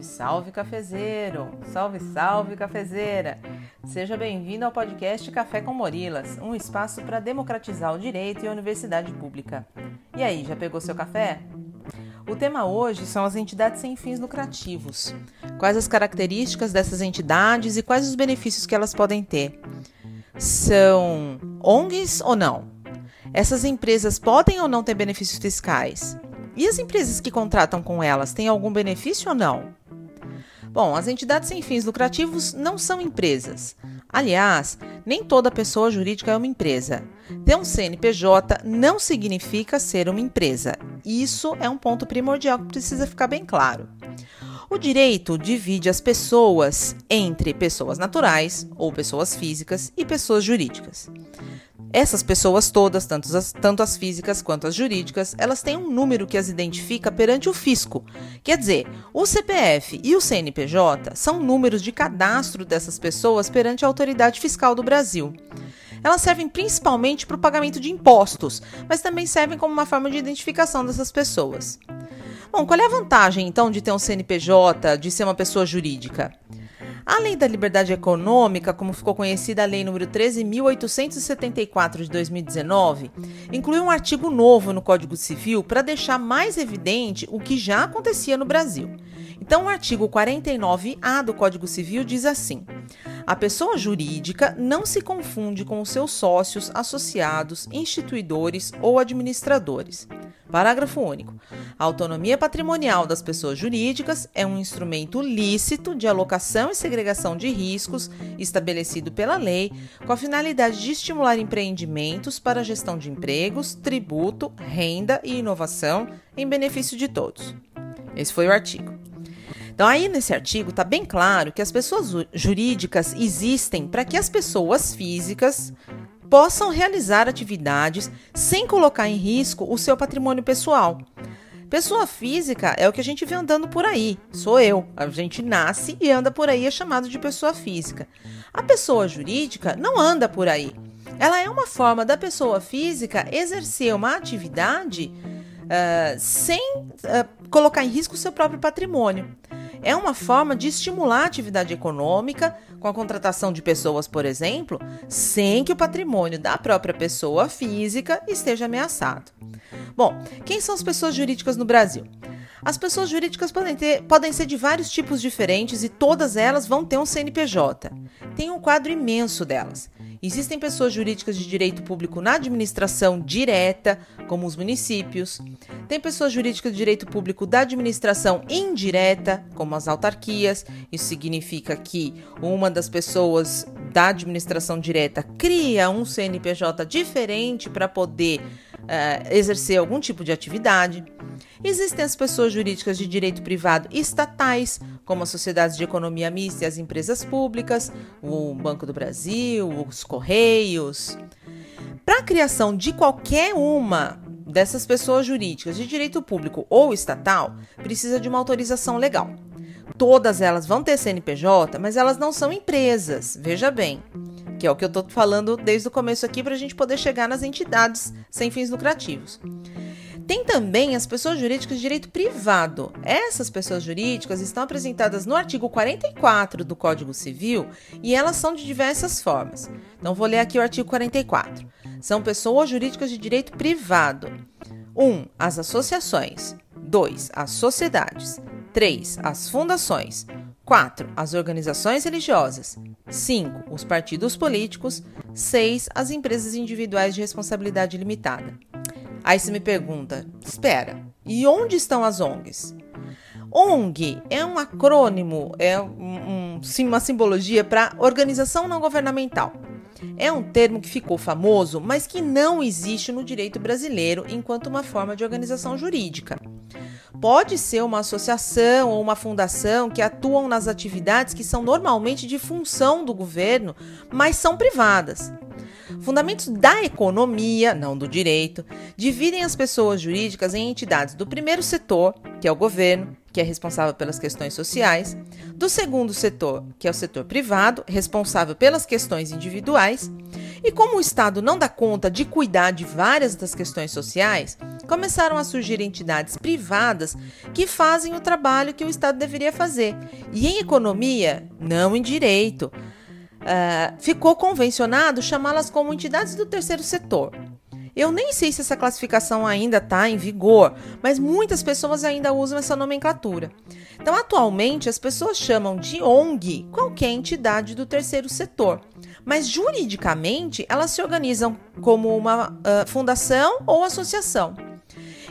Salve, salve cafezeiro! Salve, salve cafezeira! Seja bem-vindo ao podcast Café com Morilas, um espaço para democratizar o direito e a universidade pública. E aí, já pegou seu café? O tema hoje são as entidades sem fins lucrativos. Quais as características dessas entidades e quais os benefícios que elas podem ter? São ONGs ou não? Essas empresas podem ou não ter benefícios fiscais? E as empresas que contratam com elas têm algum benefício ou não? Bom, as entidades sem fins lucrativos não são empresas. Aliás, nem toda pessoa jurídica é uma empresa. Ter um CNPJ não significa ser uma empresa. Isso é um ponto primordial que precisa ficar bem claro. O direito divide as pessoas entre pessoas naturais, ou pessoas físicas, e pessoas jurídicas. Essas pessoas todas, tanto as, tanto as físicas quanto as jurídicas, elas têm um número que as identifica perante o fisco. Quer dizer, o CPF e o CNPJ são números de cadastro dessas pessoas perante a autoridade fiscal do Brasil. Elas servem principalmente para o pagamento de impostos, mas também servem como uma forma de identificação dessas pessoas. Bom, qual é a vantagem então de ter um CNPJ, de ser uma pessoa jurídica? A Lei da Liberdade Econômica, como ficou conhecida a Lei nº 13.874 de 2019, inclui um artigo novo no Código Civil para deixar mais evidente o que já acontecia no Brasil. Então, o artigo 49A do Código Civil diz assim: a pessoa jurídica não se confunde com os seus sócios, associados, instituidores ou administradores. Parágrafo único. A autonomia patrimonial das pessoas jurídicas é um instrumento lícito de alocação e segregação de riscos estabelecido pela lei, com a finalidade de estimular empreendimentos para a gestão de empregos, tributo, renda e inovação em benefício de todos. Esse foi o artigo. Então, aí nesse artigo está bem claro que as pessoas jurídicas existem para que as pessoas físicas possam realizar atividades sem colocar em risco o seu patrimônio pessoal. Pessoa física é o que a gente vê andando por aí. Sou eu. A gente nasce e anda por aí, é chamado de pessoa física. A pessoa jurídica não anda por aí. Ela é uma forma da pessoa física exercer uma atividade uh, sem uh, colocar em risco o seu próprio patrimônio é uma forma de estimular a atividade econômica com a contratação de pessoas, por exemplo, sem que o patrimônio da própria pessoa física esteja ameaçado. Bom, quem são as pessoas jurídicas no Brasil? As pessoas jurídicas podem, ter, podem ser de vários tipos diferentes e todas elas vão ter um CNPJ. Tem um quadro imenso delas. Existem pessoas jurídicas de direito público na administração direta, como os municípios. Tem pessoas jurídicas de direito público da administração indireta, como as autarquias. Isso significa que uma das pessoas da administração direta cria um CNPJ diferente para poder uh, exercer algum tipo de atividade. Existem as pessoas jurídicas de direito privado estatais, como as sociedades de economia mista e as empresas públicas, o Banco do Brasil, os Correios. Para a criação de qualquer uma dessas pessoas jurídicas de direito público ou estatal, precisa de uma autorização legal. Todas elas vão ter CNPJ, mas elas não são empresas, veja bem, que é o que eu estou falando desde o começo aqui para a gente poder chegar nas entidades sem fins lucrativos. Tem também as pessoas jurídicas de direito privado. Essas pessoas jurídicas estão apresentadas no artigo 44 do Código Civil e elas são de diversas formas. Então, vou ler aqui o artigo 44. São pessoas jurídicas de direito privado. 1. Um, as associações. 2. As sociedades. 3. As fundações. 4. As organizações religiosas. 5. Os partidos políticos. 6. As empresas individuais de responsabilidade limitada. Aí você me pergunta: espera, e onde estão as ONGs? ONG é um acrônimo, é um, um, uma simbologia para organização não governamental. É um termo que ficou famoso, mas que não existe no direito brasileiro enquanto uma forma de organização jurídica. Pode ser uma associação ou uma fundação que atuam nas atividades que são normalmente de função do governo, mas são privadas. Fundamentos da economia, não do direito, dividem as pessoas jurídicas em entidades do primeiro setor, que é o governo, que é responsável pelas questões sociais, do segundo setor, que é o setor privado, responsável pelas questões individuais, e como o Estado não dá conta de cuidar de várias das questões sociais, começaram a surgir entidades privadas que fazem o trabalho que o Estado deveria fazer. E em economia, não em direito, uh, ficou convencionado chamá-las como entidades do terceiro setor. Eu nem sei se essa classificação ainda está em vigor, mas muitas pessoas ainda usam essa nomenclatura. Então, atualmente, as pessoas chamam de ONG qualquer entidade do terceiro setor, mas juridicamente elas se organizam como uma uh, fundação ou associação.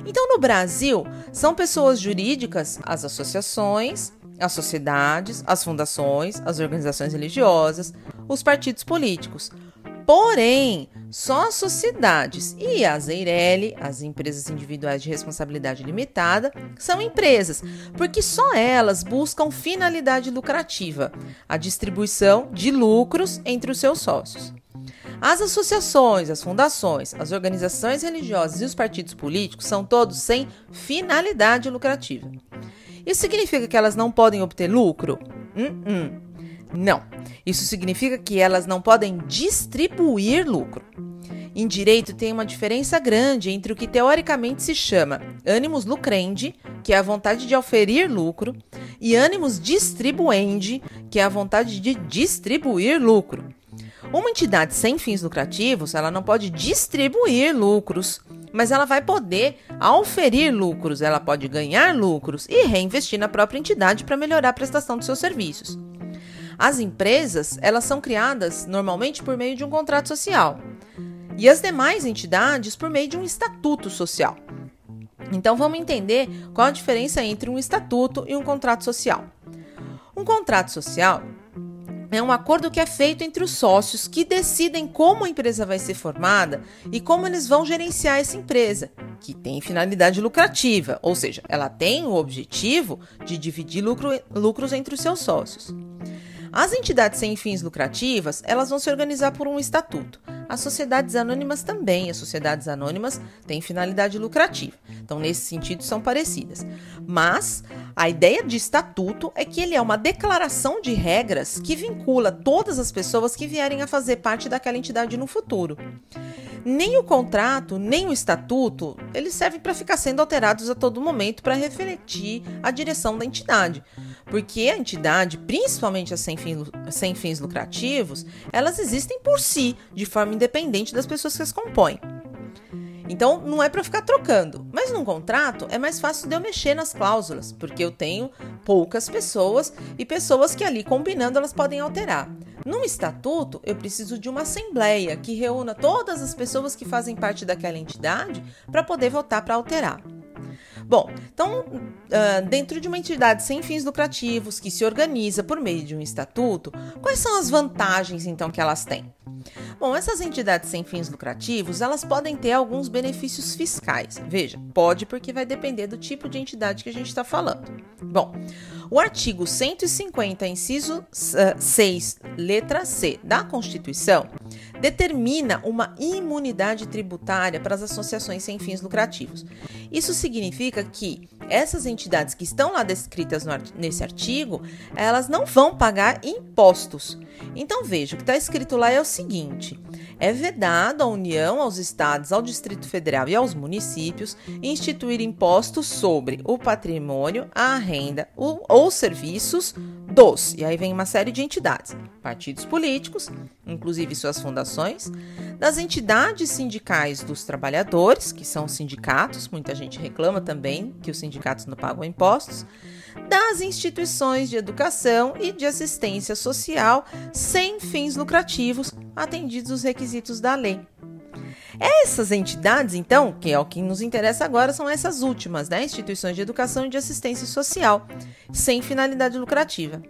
Então, no Brasil, são pessoas jurídicas as associações, as sociedades, as fundações, as organizações religiosas, os partidos políticos. Porém, só as sociedades e as EIRELI, as empresas individuais de responsabilidade limitada, são empresas, porque só elas buscam finalidade lucrativa, a distribuição de lucros entre os seus sócios. As associações, as fundações, as organizações religiosas e os partidos políticos são todos sem finalidade lucrativa. Isso significa que elas não podem obter lucro? Uh -uh. Não. Isso significa que elas não podem distribuir lucro. Em direito tem uma diferença grande entre o que teoricamente se chama animus lucrendi, que é a vontade de oferir lucro, e animus distribuendi, que é a vontade de distribuir lucro. Uma entidade sem fins lucrativos, ela não pode distribuir lucros, mas ela vai poder oferir lucros, ela pode ganhar lucros e reinvestir na própria entidade para melhorar a prestação dos seus serviços. As empresas, elas são criadas normalmente por meio de um contrato social. E as demais entidades por meio de um estatuto social. Então vamos entender qual a diferença entre um estatuto e um contrato social. Um contrato social é um acordo que é feito entre os sócios que decidem como a empresa vai ser formada e como eles vão gerenciar essa empresa, que tem finalidade lucrativa, ou seja, ela tem o objetivo de dividir lucro, lucros entre os seus sócios. As entidades sem fins lucrativas, elas vão se organizar por um estatuto. As sociedades anônimas também, as sociedades anônimas têm finalidade lucrativa. Então, nesse sentido, são parecidas. Mas a ideia de estatuto é que ele é uma declaração de regras que vincula todas as pessoas que vierem a fazer parte daquela entidade no futuro. Nem o contrato, nem o estatuto, eles servem para ficar sendo alterados a todo momento para refletir a direção da entidade porque a entidade, principalmente as sem, fim, sem fins lucrativos, elas existem por si, de forma independente das pessoas que as compõem. Então, não é para ficar trocando. Mas num contrato é mais fácil de eu mexer nas cláusulas, porque eu tenho poucas pessoas e pessoas que ali combinando elas podem alterar. Num estatuto, eu preciso de uma assembleia que reúna todas as pessoas que fazem parte daquela entidade para poder votar para alterar. Bom, então, uh, dentro de uma entidade sem fins lucrativos que se organiza por meio de um estatuto, quais são as vantagens então que elas têm? Bom, essas entidades sem fins lucrativos, elas podem ter alguns benefícios fiscais. Veja, pode porque vai depender do tipo de entidade que a gente está falando. Bom, o artigo 150, inciso 6, letra C da Constituição, determina uma imunidade tributária para as associações sem fins lucrativos. Isso significa que essas entidades que estão lá descritas nesse artigo, elas não vão pagar impostos. Então veja, o que está escrito lá é o seguinte: é vedado à União, aos estados, ao Distrito Federal e aos municípios instituir impostos sobre o patrimônio, a renda ou serviços dos, e aí vem uma série de entidades, partidos políticos, inclusive suas fundações, das entidades sindicais dos trabalhadores, que são sindicatos, muita gente reclama também que os sindicatos não pagam impostos, das instituições de educação e de assistência social sem fins lucrativos, atendidos os requisitos da lei. Essas entidades, então, que é o que nos interessa agora, são essas últimas, né? Instituições de educação e de assistência social, sem finalidade lucrativa.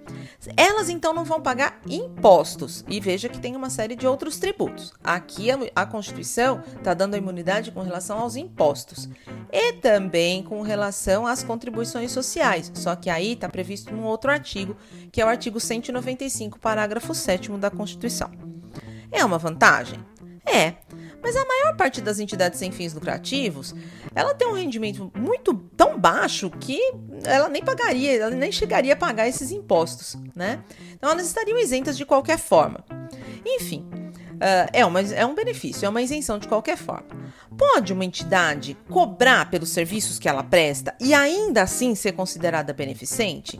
Elas, então, não vão pagar impostos. E veja que tem uma série de outros tributos. Aqui a, Constituição está dando a imunidade com relação aos impostos. E também com relação às contribuições sociais. Só que aí está previsto num outro artigo, que é o artigo 195, parágrafo 7 da Constituição. É uma vantagem? É. Mas a maior parte das entidades sem fins lucrativos, ela tem um rendimento muito tão baixo que ela nem pagaria, ela nem chegaria a pagar esses impostos, né? Então elas estariam isentas de qualquer forma. Enfim, Uh, é, uma, é um benefício, é uma isenção de qualquer forma. Pode uma entidade cobrar pelos serviços que ela presta e ainda assim ser considerada beneficente?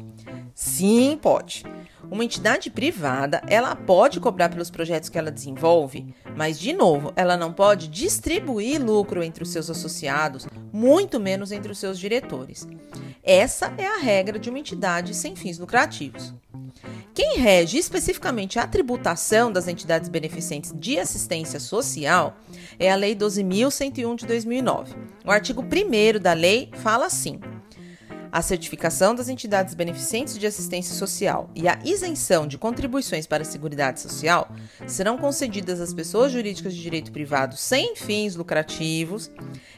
Sim, pode. Uma entidade privada, ela pode cobrar pelos projetos que ela desenvolve, mas de novo, ela não pode distribuir lucro entre os seus associados, muito menos entre os seus diretores. Essa é a regra de uma entidade sem fins lucrativos. Quem rege especificamente a tributação das entidades beneficentes de assistência social é a Lei 12.101 de 2009. O artigo 1 da lei fala assim: a certificação das entidades beneficentes de assistência social e a isenção de contribuições para a Seguridade Social serão concedidas às pessoas jurídicas de direito privado sem fins lucrativos,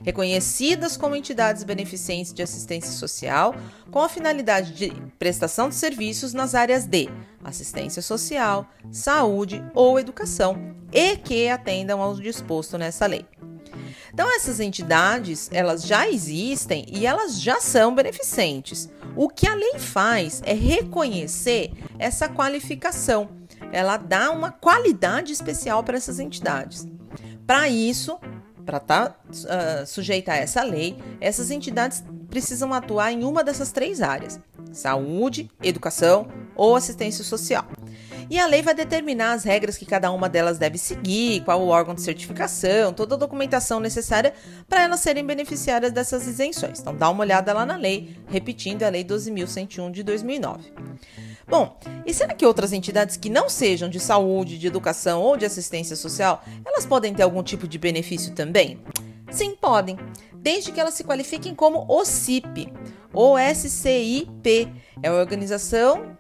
reconhecidas como entidades beneficentes de assistência social, com a finalidade de prestação de serviços nas áreas de assistência social, saúde ou educação e que atendam ao disposto nessa lei. Então essas entidades, elas já existem e elas já são beneficentes. O que a lei faz é reconhecer essa qualificação. Ela dá uma qualidade especial para essas entidades. Para isso, para estar tá, uh, sujeita a essa lei, essas entidades precisam atuar em uma dessas três áreas: saúde, educação ou assistência social. E a lei vai determinar as regras que cada uma delas deve seguir, qual o órgão de certificação, toda a documentação necessária para elas serem beneficiárias dessas isenções. Então dá uma olhada lá na lei, repetindo a lei 12.101 de 2009. Bom, e será que outras entidades que não sejam de saúde, de educação ou de assistência social, elas podem ter algum tipo de benefício também? Sim, podem, desde que elas se qualifiquem como OCIP ou SCIP, é a Organização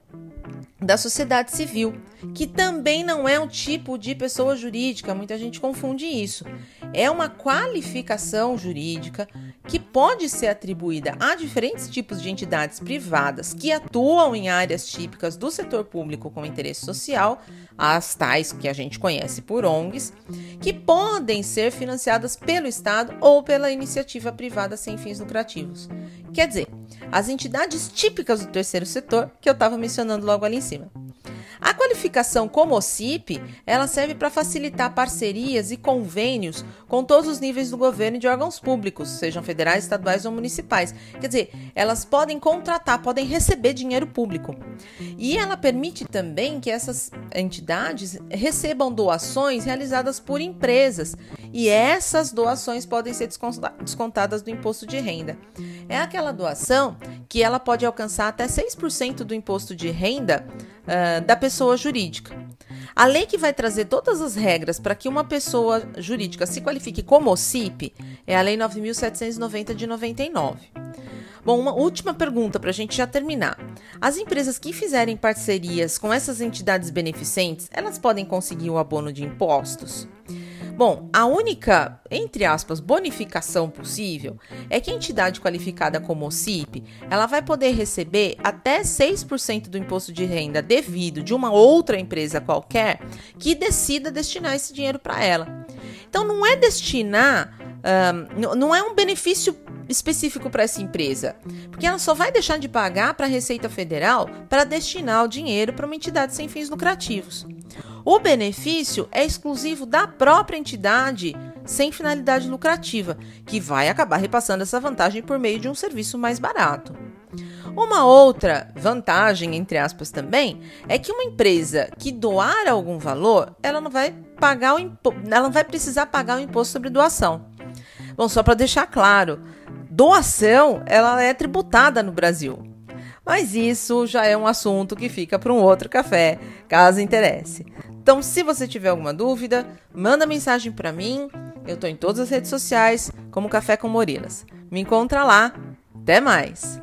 da sociedade civil, que também não é um tipo de pessoa jurídica, muita gente confunde isso. É uma qualificação jurídica que pode ser atribuída a diferentes tipos de entidades privadas que atuam em áreas típicas do setor público com interesse social, as tais que a gente conhece por ONGs, que podem ser financiadas pelo Estado ou pela iniciativa privada sem fins lucrativos. Quer dizer, as entidades típicas do terceiro setor que eu estava mencionando logo ali em cima. A qualificação como OCIP, ela serve para facilitar parcerias e convênios com todos os níveis do governo e de órgãos públicos, sejam federais, estaduais ou municipais. Quer dizer, elas podem contratar, podem receber dinheiro público. E ela permite também que essas entidades recebam doações realizadas por empresas, e essas doações podem ser descontadas do imposto de renda. É aquela doação que ela pode alcançar até 6% do imposto de renda uh, da pessoa jurídica. A lei que vai trazer todas as regras para que uma pessoa jurídica se qualifique como OCIP é a Lei 9.790 de 99. Bom, uma última pergunta para a gente já terminar. As empresas que fizerem parcerias com essas entidades beneficentes, elas podem conseguir o abono de impostos? Bom, a única, entre aspas, bonificação possível é que a entidade qualificada como OCIP, ela vai poder receber até 6% do imposto de renda devido de uma outra empresa qualquer que decida destinar esse dinheiro para ela. Então não é destinar, não é um benefício específico para essa empresa, porque ela só vai deixar de pagar para a Receita Federal para destinar o dinheiro para uma entidade sem fins lucrativos. O benefício é exclusivo da própria entidade sem finalidade lucrativa, que vai acabar repassando essa vantagem por meio de um serviço mais barato. Uma outra vantagem, entre aspas, também, é que uma empresa que doar algum valor, ela não vai pagar o impo ela não vai precisar pagar o imposto sobre doação. Bom, só para deixar claro, doação ela é tributada no Brasil. Mas isso já é um assunto que fica para um outro café, caso interesse. Então, se você tiver alguma dúvida, manda mensagem para mim. Eu estou em todas as redes sociais, como Café com Morilas. Me encontra lá. Até mais!